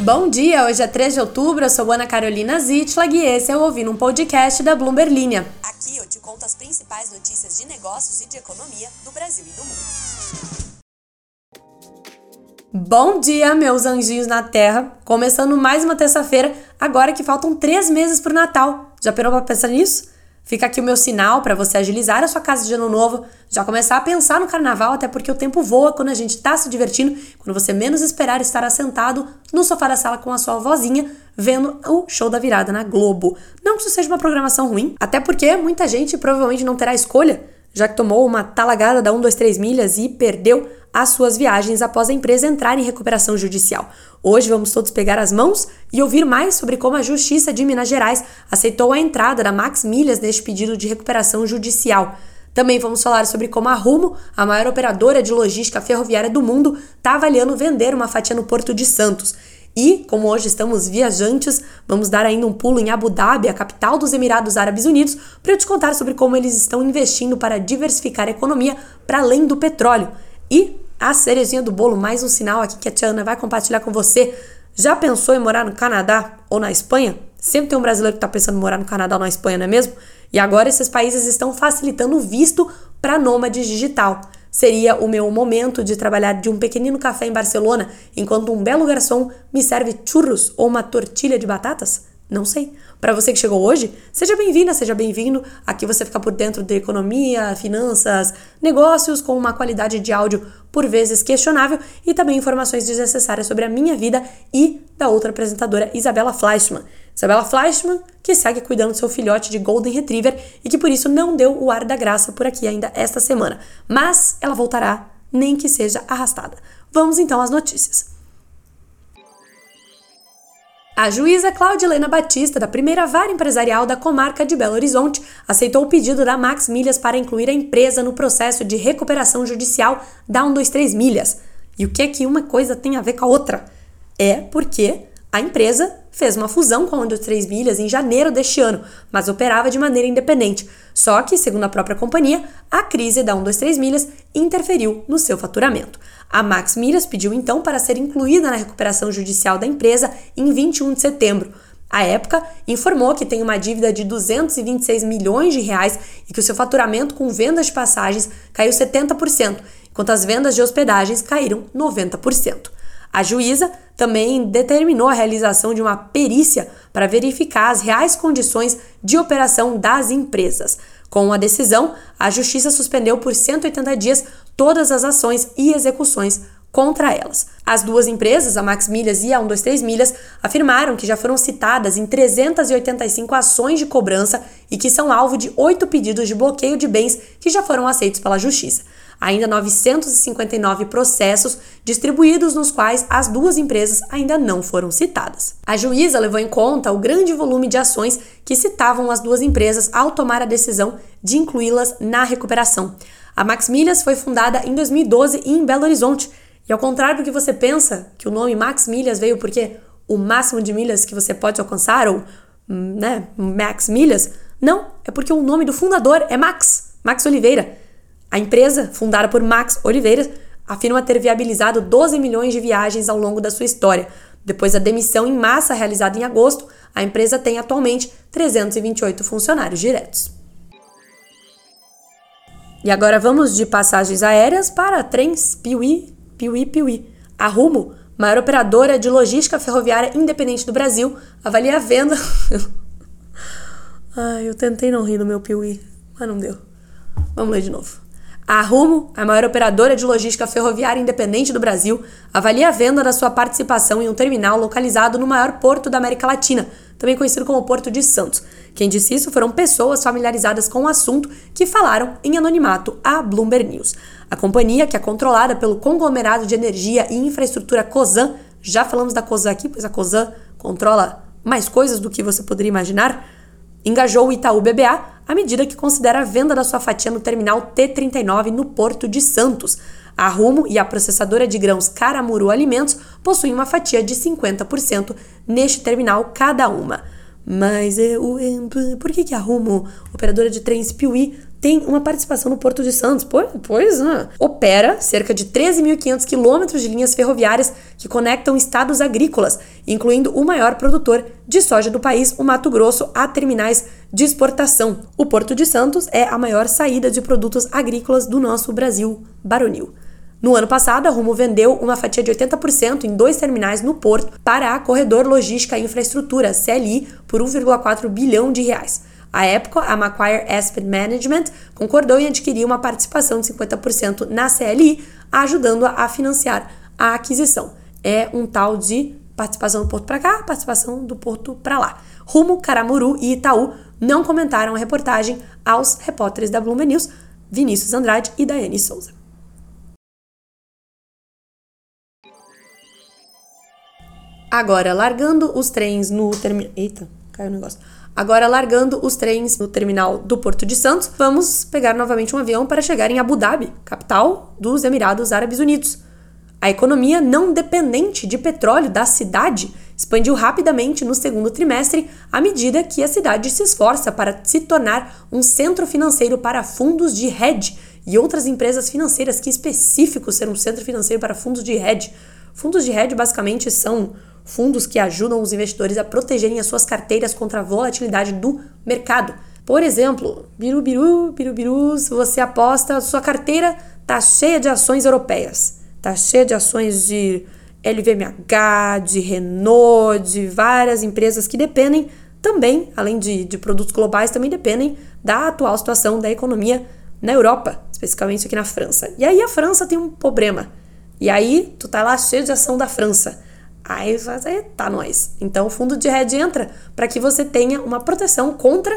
Bom dia, hoje é 3 de outubro, eu sou Ana Carolina Zitlag e esse é o Ouvindo um Podcast da Bloomberg Linha. Aqui eu te conto as principais notícias de negócios e de economia do Brasil e do mundo. Bom dia, meus anjinhos na Terra! Começando mais uma terça-feira, agora que faltam três meses para o Natal. Já parou para pensar nisso? Fica aqui o meu sinal para você agilizar a sua casa de ano novo, já começar a pensar no carnaval, até porque o tempo voa quando a gente está se divertindo, quando você menos esperar estar assentado no sofá da sala com a sua vozinha, vendo o show da virada na Globo. Não que isso seja uma programação ruim, até porque muita gente provavelmente não terá escolha, já que tomou uma talagada da 1, 2, 3 milhas e perdeu as suas viagens após a empresa entrar em recuperação judicial. Hoje vamos todos pegar as mãos e ouvir mais sobre como a Justiça de Minas Gerais aceitou a entrada da Max Milhas neste pedido de recuperação judicial. Também vamos falar sobre como a Rumo, a maior operadora de logística ferroviária do mundo, está avaliando vender uma fatia no Porto de Santos. E, como hoje estamos viajantes, vamos dar ainda um pulo em Abu Dhabi, a capital dos Emirados Árabes Unidos, para eu te contar sobre como eles estão investindo para diversificar a economia para além do petróleo. E a cerejinha do bolo, mais um sinal aqui que a Tia Ana vai compartilhar com você. Já pensou em morar no Canadá ou na Espanha? Sempre tem um brasileiro que está pensando em morar no Canadá ou na Espanha, não é mesmo? E agora esses países estão facilitando o visto para nômades digital. Seria o meu momento de trabalhar de um pequenino café em Barcelona, enquanto um belo garçom me serve churros ou uma tortilha de batatas? Não sei. Para você que chegou hoje, seja bem-vinda, seja bem-vindo. Aqui você fica por dentro de economia, finanças, negócios com uma qualidade de áudio por vezes questionável e também informações desnecessárias sobre a minha vida e da outra apresentadora Isabela Fleischmann. Isabela Fleischmann, que segue cuidando do seu filhote de Golden Retriever e que por isso não deu o ar da graça por aqui ainda esta semana. Mas ela voltará, nem que seja arrastada. Vamos então às notícias. A juíza Claudilena Batista, da primeira vara empresarial da comarca de Belo Horizonte, aceitou o pedido da Max Milhas para incluir a empresa no processo de recuperação judicial da 123 Milhas. E o que é que uma coisa tem a ver com a outra? É porque a empresa fez uma fusão com a 123 Milhas em janeiro deste ano, mas operava de maneira independente. Só que, segundo a própria companhia, a crise da 123 Milhas interferiu no seu faturamento. A Max Milhas pediu então para ser incluída na recuperação judicial da empresa em 21 de setembro. A época informou que tem uma dívida de 226 milhões de reais e que o seu faturamento com vendas de passagens caiu 70%, enquanto as vendas de hospedagens caíram 90%. A juíza também determinou a realização de uma perícia para verificar as reais condições de operação das empresas. Com a decisão, a Justiça suspendeu por 180 dias todas as ações e execuções contra elas. As duas empresas, a Max Milhas e a 123 Milhas, afirmaram que já foram citadas em 385 ações de cobrança e que são alvo de oito pedidos de bloqueio de bens que já foram aceitos pela Justiça ainda 959 processos distribuídos nos quais as duas empresas ainda não foram citadas. A juíza levou em conta o grande volume de ações que citavam as duas empresas ao tomar a decisão de incluí-las na recuperação. A Max Milhas foi fundada em 2012 em Belo Horizonte. E ao contrário do que você pensa, que o nome Max Milhas veio porque o máximo de milhas que você pode alcançar, ou né, Max Milhas, não, é porque o nome do fundador é Max, Max Oliveira. A empresa, fundada por Max Oliveira, afirma ter viabilizado 12 milhões de viagens ao longo da sua história. Depois da demissão em massa realizada em agosto, a empresa tem atualmente 328 funcionários diretos. E agora vamos de passagens aéreas para trens Piuí, Piuí, Piuí. A Rumo, maior operadora de logística ferroviária independente do Brasil, avalia a venda. Ai, eu tentei não rir do meu Piuí, mas não deu. Vamos ler de novo. A Rumo, a maior operadora de logística ferroviária independente do Brasil, avalia a venda da sua participação em um terminal localizado no maior porto da América Latina, também conhecido como Porto de Santos. Quem disse isso foram pessoas familiarizadas com o assunto que falaram em anonimato à Bloomberg News. A companhia, que é controlada pelo conglomerado de energia e infraestrutura COSAN, já falamos da COSAN aqui, pois a COSAN controla mais coisas do que você poderia imaginar, engajou o Itaú BBA à medida que considera a venda da sua fatia no terminal T39 no Porto de Santos. A Rumo e a processadora de grãos Caramuru Alimentos possuem uma fatia de 50% neste terminal cada uma. Mas eu, por que, que a Rumo, operadora de trens Piuí, tem uma participação no Porto de Santos. Pois, pois né? opera cerca de 13.500 quilômetros de linhas ferroviárias que conectam estados agrícolas incluindo o maior produtor de soja do país, o Mato Grosso, a terminais de exportação. O Porto de Santos é a maior saída de produtos agrícolas do nosso Brasil baronil. No ano passado, a Rumo vendeu uma fatia de 80% em dois terminais no porto para a Corredor Logística e Infraestrutura, CLI, por 1,4 bilhão de reais. À época, a Macquarie Asset Management concordou em adquirir uma participação de 50% na CLI, ajudando-a a financiar a aquisição. É um tal de participação do porto para cá, participação do porto para lá. Rumo, Caramuru e Itaú não comentaram a reportagem aos repórteres da Bloomberg News, Vinícius Andrade e Daiane Souza. Agora, largando os trens no terminal. Eita, caiu o negócio. Agora, largando os trens no terminal do Porto de Santos, vamos pegar novamente um avião para chegar em Abu Dhabi, capital dos Emirados Árabes Unidos. A economia não dependente de petróleo da cidade expandiu rapidamente no segundo trimestre à medida que a cidade se esforça para se tornar um centro financeiro para fundos de hedge e outras empresas financeiras. Que específico ser um centro financeiro para fundos de hedge. Fundos de hedge basicamente são fundos que ajudam os investidores a protegerem as suas carteiras contra a volatilidade do mercado. Por exemplo, biru biru, biru biru, se você aposta, sua carteira tá cheia de ações europeias, tá cheia de ações de LVMH, de Renault, de várias empresas que dependem também, além de, de produtos globais, também dependem da atual situação da economia na Europa, especificamente aqui na França. E aí a França tem um problema. E aí tu tá lá cheio de ação da França. Aí tá nós. Então o fundo de hedge entra para que você tenha uma proteção contra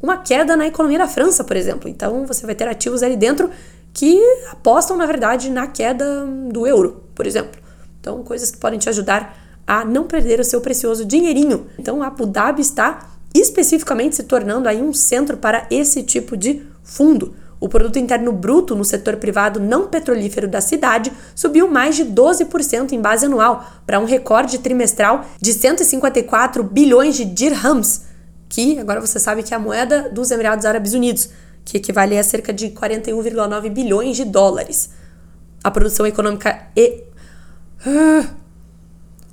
uma queda na economia da França, por exemplo. Então você vai ter ativos ali dentro que apostam, na verdade, na queda do euro, por exemplo. Então, coisas que podem te ajudar a não perder o seu precioso dinheirinho. Então, Abu Dhabi está especificamente se tornando aí um centro para esse tipo de fundo. O produto interno bruto no setor privado não petrolífero da cidade subiu mais de 12% em base anual, para um recorde trimestral de 154 bilhões de dirhams, que agora você sabe que é a moeda dos Emirados Árabes Unidos, que equivale a cerca de 41,9 bilhões de dólares. A produção econômica e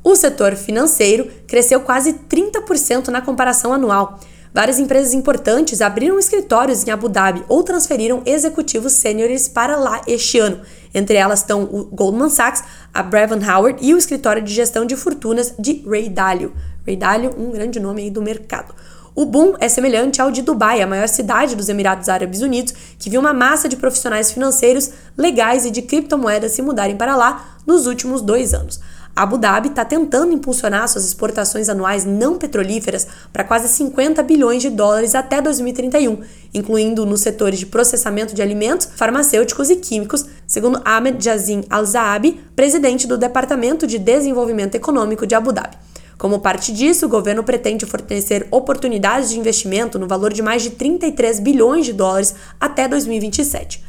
o setor financeiro cresceu quase 30% na comparação anual Várias empresas importantes abriram escritórios em Abu Dhabi ou transferiram executivos sêniores para lá este ano. Entre elas estão o Goldman Sachs, a Brevin Howard e o escritório de gestão de fortunas de Ray Dalio. Ray Dalio, um grande nome aí do mercado. O boom é semelhante ao de Dubai, a maior cidade dos Emirados Árabes Unidos, que viu uma massa de profissionais financeiros, legais e de criptomoedas se mudarem para lá nos últimos dois anos. Abu Dhabi está tentando impulsionar suas exportações anuais não petrolíferas para quase 50 bilhões de dólares até 2031, incluindo nos setores de processamento de alimentos, farmacêuticos e químicos, segundo Ahmed Jazim Al-Zaabi, presidente do Departamento de Desenvolvimento Econômico de Abu Dhabi. Como parte disso, o governo pretende fornecer oportunidades de investimento no valor de mais de 33 bilhões de dólares até 2027.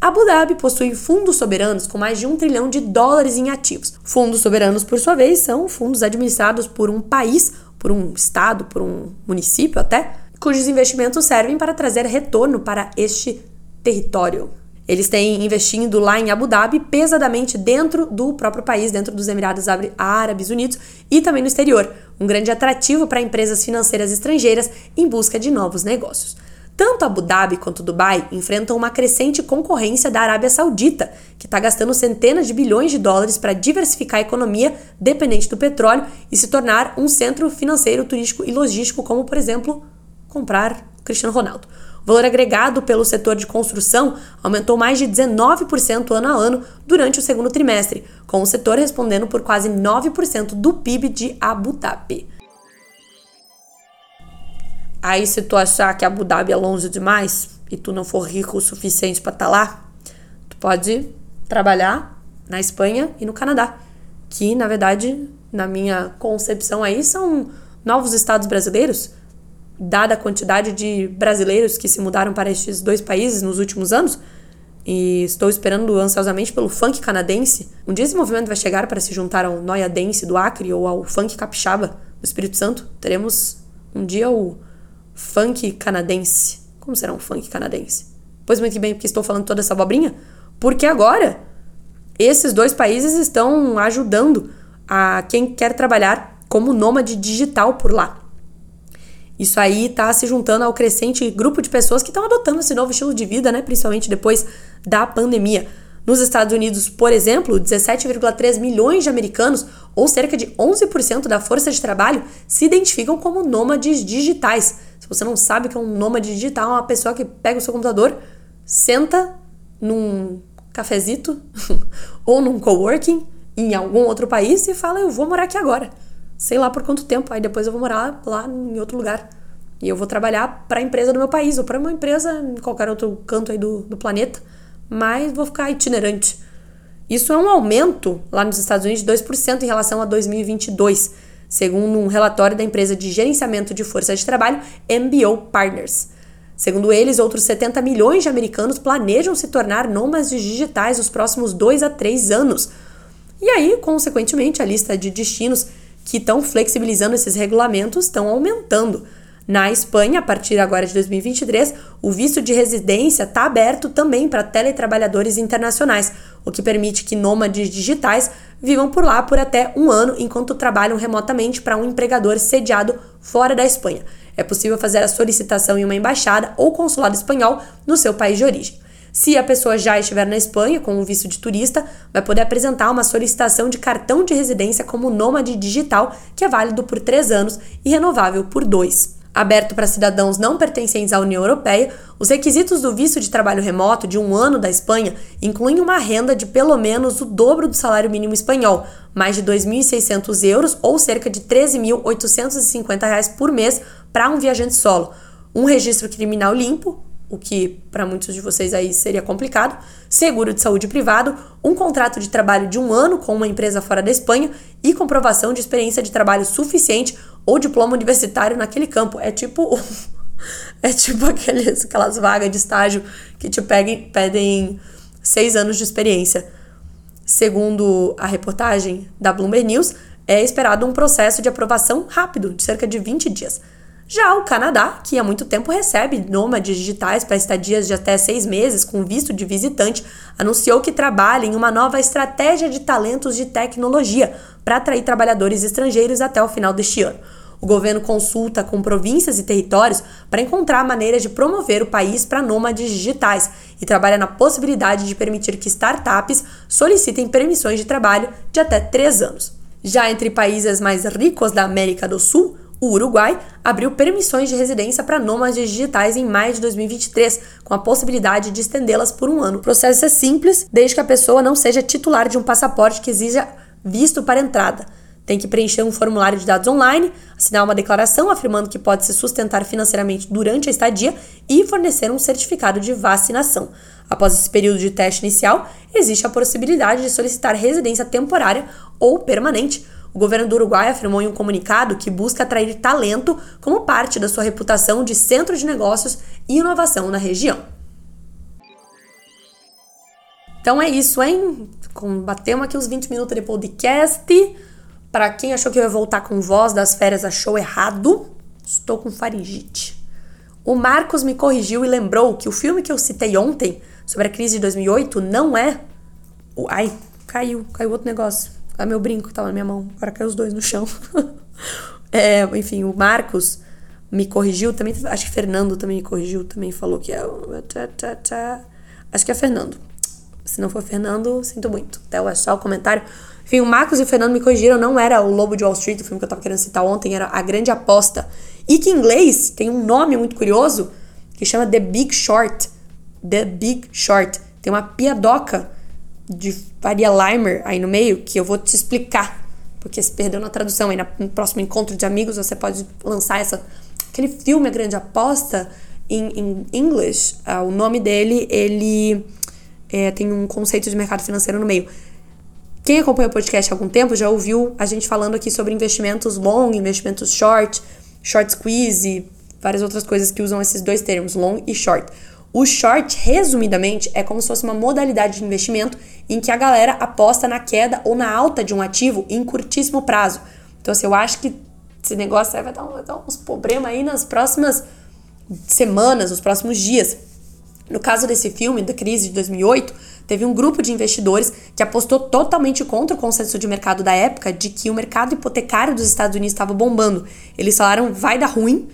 Abu Dhabi possui fundos soberanos com mais de um trilhão de dólares em ativos. Fundos soberanos, por sua vez, são fundos administrados por um país, por um estado, por um município até, cujos investimentos servem para trazer retorno para este território. Eles têm investindo lá em Abu Dhabi pesadamente dentro do próprio país, dentro dos Emirados Árabes Unidos e também no exterior, um grande atrativo para empresas financeiras estrangeiras em busca de novos negócios. Tanto Abu Dhabi quanto Dubai enfrentam uma crescente concorrência da Arábia Saudita, que está gastando centenas de bilhões de dólares para diversificar a economia dependente do petróleo e se tornar um centro financeiro, turístico e logístico, como, por exemplo, comprar Cristiano Ronaldo. Valor agregado pelo setor de construção aumentou mais de 19% ano a ano durante o segundo trimestre, com o setor respondendo por quase 9% do PIB de Abu Dhabi. Aí, se tu achar que Abu Dhabi é longe demais e tu não for rico o suficiente para estar tá lá, tu pode trabalhar na Espanha e no Canadá, que na verdade, na minha concepção aí, são novos estados brasileiros, dada a quantidade de brasileiros que se mudaram para estes dois países nos últimos anos. E estou esperando ansiosamente pelo funk canadense. Um dia esse movimento vai chegar para se juntar ao Noia Dance do Acre ou ao funk capixaba do Espírito Santo. Teremos um dia o funk canadense. Como será um funk canadense? Pois muito bem, porque estou falando toda essa abobrinha? Porque agora esses dois países estão ajudando a quem quer trabalhar como nômade digital por lá. Isso aí está se juntando ao crescente grupo de pessoas que estão adotando esse novo estilo de vida, né? Principalmente depois da pandemia. Nos Estados Unidos, por exemplo, 17,3 milhões de americanos, ou cerca de 11% da força de trabalho, se identificam como nômades digitais. Se você não sabe o que é um nômade digital, é uma pessoa que pega o seu computador, senta num cafezito ou num coworking em algum outro país e fala: Eu vou morar aqui agora. Sei lá por quanto tempo, aí depois eu vou morar lá em outro lugar. E eu vou trabalhar para a empresa do meu país ou para uma empresa em qualquer outro canto aí do, do planeta mas vou ficar itinerante. Isso é um aumento lá nos Estados Unidos de 2% em relação a 2022, segundo um relatório da empresa de gerenciamento de força de trabalho MBO Partners. Segundo eles, outros 70 milhões de americanos planejam se tornar nômades digitais nos próximos 2 a 3 anos. E aí, consequentemente, a lista de destinos que estão flexibilizando esses regulamentos estão aumentando. Na Espanha, a partir agora de 2023, o visto de residência está aberto também para teletrabalhadores internacionais, o que permite que nômades digitais vivam por lá por até um ano enquanto trabalham remotamente para um empregador sediado fora da Espanha. É possível fazer a solicitação em uma embaixada ou consulado espanhol no seu país de origem. Se a pessoa já estiver na Espanha com o visto de turista, vai poder apresentar uma solicitação de cartão de residência como nômade digital, que é válido por três anos e renovável por dois. Aberto para cidadãos não pertencentes à União Europeia, os requisitos do visto de trabalho remoto de um ano da Espanha incluem uma renda de pelo menos o dobro do salário mínimo espanhol, mais de 2.600 euros ou cerca de 13.850 reais por mês para um viajante solo, um registro criminal limpo, o que para muitos de vocês aí seria complicado, seguro de saúde privado, um contrato de trabalho de um ano com uma empresa fora da Espanha e comprovação de experiência de trabalho suficiente ou diploma universitário naquele campo. É tipo. é tipo aqueles, aquelas vagas de estágio que te pedem, pedem seis anos de experiência. Segundo a reportagem da Bloomberg News, é esperado um processo de aprovação rápido, de cerca de 20 dias. Já o Canadá, que há muito tempo recebe nômades digitais para estadias de até seis meses com visto de visitante, anunciou que trabalha em uma nova estratégia de talentos de tecnologia para atrair trabalhadores estrangeiros até o final deste ano. O governo consulta com províncias e territórios para encontrar maneiras de promover o país para nômades digitais e trabalha na possibilidade de permitir que startups solicitem permissões de trabalho de até três anos. Já entre países mais ricos da América do Sul, o Uruguai abriu permissões de residência para nômades digitais em maio de 2023, com a possibilidade de estendê-las por um ano. O processo é simples, desde que a pessoa não seja titular de um passaporte que exija visto para entrada. Tem que preencher um formulário de dados online, assinar uma declaração afirmando que pode se sustentar financeiramente durante a estadia e fornecer um certificado de vacinação. Após esse período de teste inicial, existe a possibilidade de solicitar residência temporária ou permanente. O governo do Uruguai afirmou em um comunicado que busca atrair talento como parte da sua reputação de centro de negócios e inovação na região. Então é isso, hein? Batemos aqui os 20 minutos de podcast. Para quem achou que eu ia voltar com voz das férias, achou errado. Estou com faringite. O Marcos me corrigiu e lembrou que o filme que eu citei ontem sobre a crise de 2008 não é. Ai, caiu, caiu outro negócio. É meu brinco que tava na minha mão. Agora caiu os dois no chão. é, enfim, o Marcos me corrigiu também. Acho que Fernando também me corrigiu, também falou que é. Acho que é Fernando. Se não for Fernando, sinto muito. Até é só o comentário. Enfim, o Marcos e o Fernando me corrigiram, não era o Lobo de Wall Street, o filme que eu tava querendo citar ontem, era A Grande Aposta. E que em inglês tem um nome muito curioso que chama The Big Short. The Big Short. Tem uma piadoca de Faria Limer aí no meio que eu vou te explicar, porque se perdeu na tradução. Aí no próximo encontro de amigos você pode lançar essa aquele filme A Grande Aposta em, inglês. Uh, o nome dele, ele é, tem um conceito de mercado financeiro no meio. Quem acompanha o podcast há algum tempo já ouviu a gente falando aqui sobre investimentos long, investimentos short, short squeeze, várias outras coisas que usam esses dois termos, long e short. O short, resumidamente, é como se fosse uma modalidade de investimento em que a galera aposta na queda ou na alta de um ativo em curtíssimo prazo. Então, assim, eu acho que esse negócio vai dar, vai dar uns problemas aí nas próximas semanas, nos próximos dias. No caso desse filme, da crise de 2008, teve um grupo de investidores que apostou totalmente contra o consenso de mercado da época de que o mercado hipotecário dos Estados Unidos estava bombando. Eles falaram, vai dar ruim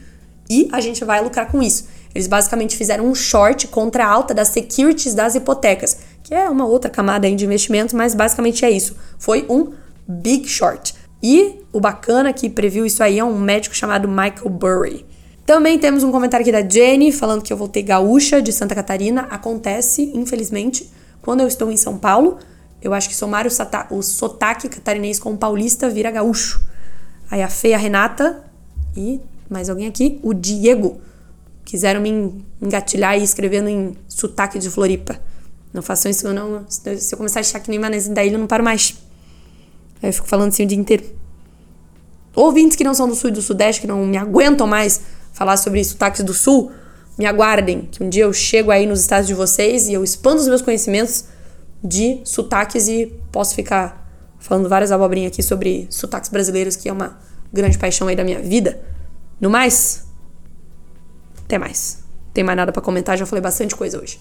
e a gente vai lucrar com isso. Eles basicamente fizeram um short contra a alta das securities das hipotecas, que é uma outra camada de investimentos, mas basicamente é isso. Foi um big short. E o bacana que previu isso aí é um médico chamado Michael Burry. Também temos um comentário aqui da Jenny falando que eu voltei gaúcha de Santa Catarina. Acontece, infelizmente, quando eu estou em São Paulo. Eu acho que somar o, o sotaque catarinense com o paulista vira gaúcho. Aí a Fê, a Renata e mais alguém aqui, o Diego. Quiseram me engatilhar e escrevendo em sotaque de Floripa. Não façam isso, não. Se eu começar a achar que nem Manezinho da ilha, eu não paro mais. Aí eu fico falando assim o dia inteiro. Ouvintes que não são do sul e do sudeste, que não me aguentam mais falar sobre sotaques do sul, me aguardem, que um dia eu chego aí nos estados de vocês e eu expando os meus conhecimentos de sotaques e posso ficar falando várias abobrinhas aqui sobre sotaques brasileiros, que é uma grande paixão aí da minha vida. No mais, até mais. Tem mais nada para comentar, já falei bastante coisa hoje.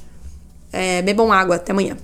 É, bebam água, até amanhã.